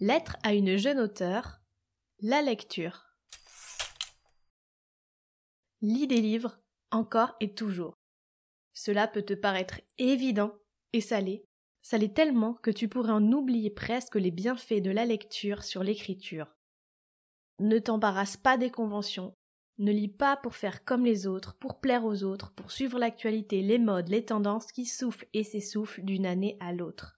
Lettre à une jeune auteure. La lecture. Lis des livres, encore et toujours. Cela peut te paraître évident, et salé. Salé tellement que tu pourrais en oublier presque les bienfaits de la lecture sur l'écriture. Ne t'embarrasse pas des conventions. Ne lis pas pour faire comme les autres, pour plaire aux autres, pour suivre l'actualité, les modes, les tendances qui soufflent et s'essoufflent d'une année à l'autre.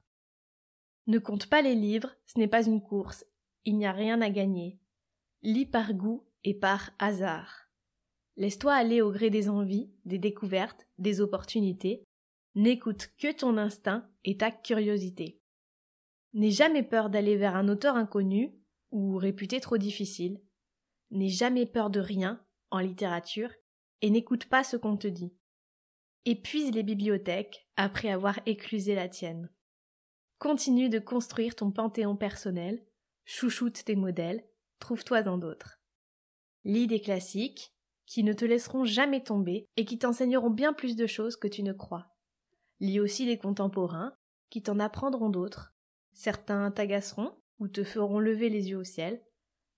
Ne compte pas les livres, ce n'est pas une course, il n'y a rien à gagner. Lis par goût et par hasard. Laisse-toi aller au gré des envies, des découvertes, des opportunités. N'écoute que ton instinct et ta curiosité. N'aie jamais peur d'aller vers un auteur inconnu ou réputé trop difficile. N'aie jamais peur de rien en littérature et n'écoute pas ce qu'on te dit. Épuise les bibliothèques après avoir éclusé la tienne. Continue de construire ton panthéon personnel, chouchoute tes modèles, trouve-toi en d'autres. Lis des classiques qui ne te laisseront jamais tomber et qui t'enseigneront bien plus de choses que tu ne crois. Lis aussi des contemporains qui t'en apprendront d'autres. Certains t'agaceront ou te feront lever les yeux au ciel,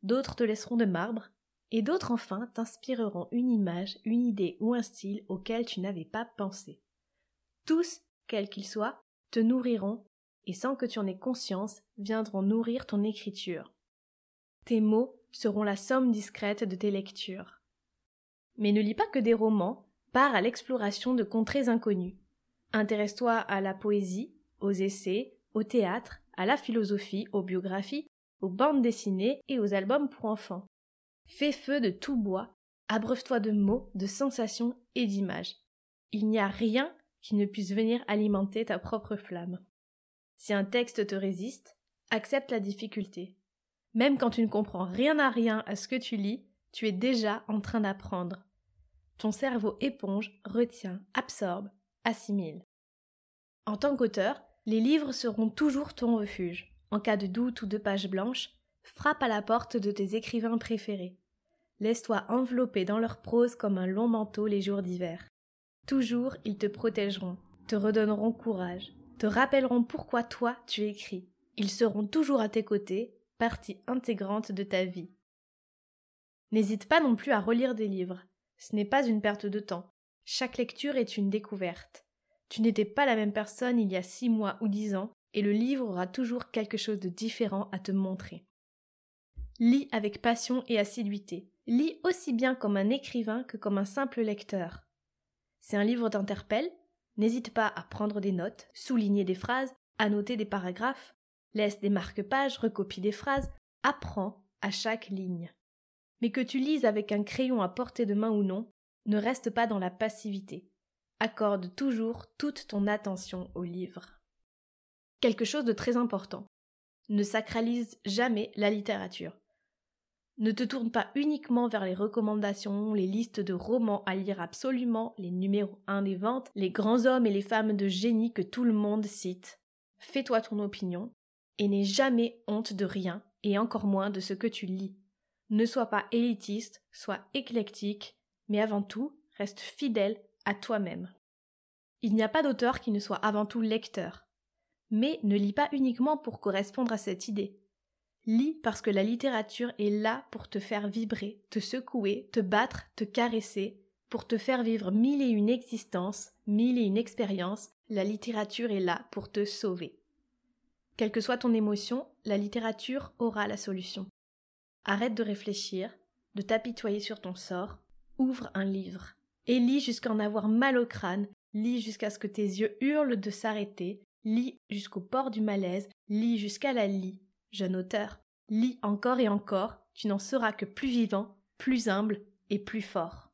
d'autres te laisseront de marbre, et d'autres enfin t'inspireront une image, une idée ou un style auquel tu n'avais pas pensé. Tous, quels qu'ils soient, te nourriront sans que tu en aies conscience, viendront nourrir ton écriture. Tes mots seront la somme discrète de tes lectures. Mais ne lis pas que des romans, pars à l'exploration de contrées inconnues. Intéresse-toi à la poésie, aux essais, au théâtre, à la philosophie, aux biographies, aux bandes dessinées et aux albums pour enfants. Fais feu de tout bois, abreuve-toi de mots, de sensations et d'images. Il n'y a rien qui ne puisse venir alimenter ta propre flamme. Si un texte te résiste, accepte la difficulté. Même quand tu ne comprends rien à rien à ce que tu lis, tu es déjà en train d'apprendre. Ton cerveau éponge, retient, absorbe, assimile. En tant qu'auteur, les livres seront toujours ton refuge. En cas de doute ou de page blanche, frappe à la porte de tes écrivains préférés. Laisse-toi envelopper dans leur prose comme un long manteau les jours d'hiver. Toujours ils te protégeront, te redonneront courage, te rappelleront pourquoi toi tu écris. Ils seront toujours à tes côtés, partie intégrante de ta vie. N'hésite pas non plus à relire des livres. Ce n'est pas une perte de temps. Chaque lecture est une découverte. Tu n'étais pas la même personne il y a six mois ou dix ans, et le livre aura toujours quelque chose de différent à te montrer. Lis avec passion et assiduité. Lis aussi bien comme un écrivain que comme un simple lecteur. Si un livre t'interpelle, N'hésite pas à prendre des notes, souligner des phrases, annoter des paragraphes, laisse des marque-pages, recopie des phrases, apprends à chaque ligne. Mais que tu lises avec un crayon à portée de main ou non, ne reste pas dans la passivité. Accorde toujours toute ton attention au livre. Quelque chose de très important. Ne sacralise jamais la littérature. Ne te tourne pas uniquement vers les recommandations, les listes de romans à lire absolument, les numéros 1 des ventes, les grands hommes et les femmes de génie que tout le monde cite. Fais-toi ton opinion et n'aie jamais honte de rien et encore moins de ce que tu lis. Ne sois pas élitiste, sois éclectique, mais avant tout, reste fidèle à toi-même. Il n'y a pas d'auteur qui ne soit avant tout lecteur. Mais ne lis pas uniquement pour correspondre à cette idée. Lis parce que la littérature est là pour te faire vibrer, te secouer, te battre, te caresser, pour te faire vivre mille et une existences, mille et une expériences, la littérature est là pour te sauver. Quelle que soit ton émotion, la littérature aura la solution. Arrête de réfléchir, de t'apitoyer sur ton sort, ouvre un livre, et lis jusqu'à en avoir mal au crâne, lis jusqu'à ce que tes yeux hurlent de s'arrêter, lis jusqu'au port du malaise, lis jusqu'à la lie, Jeune auteur, lis encore et encore, tu n'en seras que plus vivant, plus humble et plus fort.